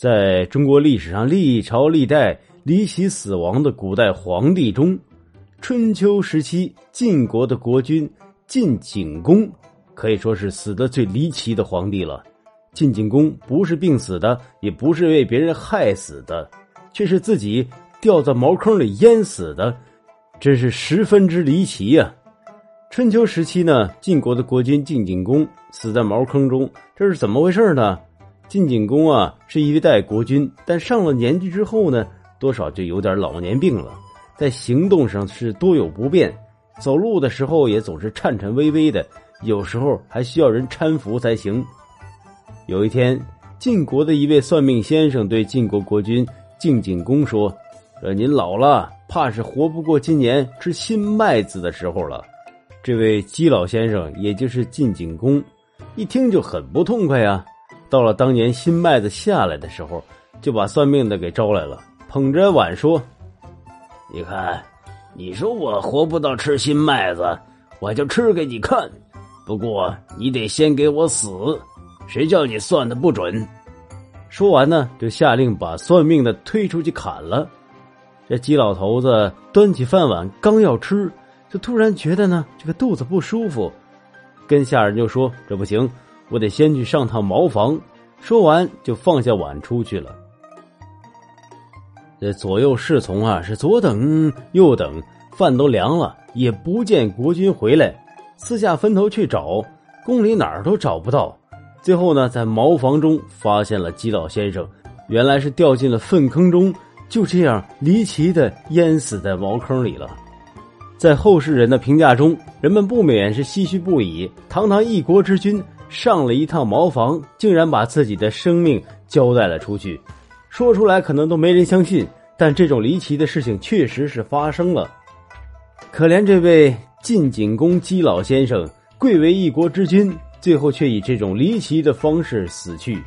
在中国历史上历朝历代离奇死亡的古代皇帝中，春秋时期晋国的国君晋景公可以说是死的最离奇的皇帝了。晋景公不是病死的，也不是被别人害死的，却是自己掉在茅坑里淹死的，真是十分之离奇呀！春秋时期呢，晋国的国君晋景公死在茅坑中，这是怎么回事呢？晋景公啊，是一代国君，但上了年纪之后呢，多少就有点老年病了，在行动上是多有不便，走路的时候也总是颤颤巍巍的，有时候还需要人搀扶才行。有一天，晋国的一位算命先生对晋国国君晋景公说：“呃您老了，怕是活不过今年吃新麦子的时候了。”这位姬老先生，也就是晋景公，一听就很不痛快呀。到了当年新麦子下来的时候，就把算命的给招来了，捧着碗说：“你看，你说我活不到吃新麦子，我就吃给你看。不过你得先给我死，谁叫你算的不准？”说完呢，就下令把算命的推出去砍了。这鸡老头子端起饭碗，刚要吃，就突然觉得呢，这个肚子不舒服，跟下人就说：“这不行。”我得先去上趟茅房。说完，就放下碗出去了。这左右侍从啊，是左等右等，饭都凉了，也不见国君回来。四下分头去找，宫里哪儿都找不到。最后呢，在茅房中发现了姬老先生，原来是掉进了粪坑中，就这样离奇的淹死在茅坑里了。在后世人的评价中，人们不免是唏嘘不已。堂堂一国之君。上了一趟茅房，竟然把自己的生命交代了出去，说出来可能都没人相信，但这种离奇的事情确实是发生了。可怜这位晋景公姬老先生，贵为一国之君，最后却以这种离奇的方式死去。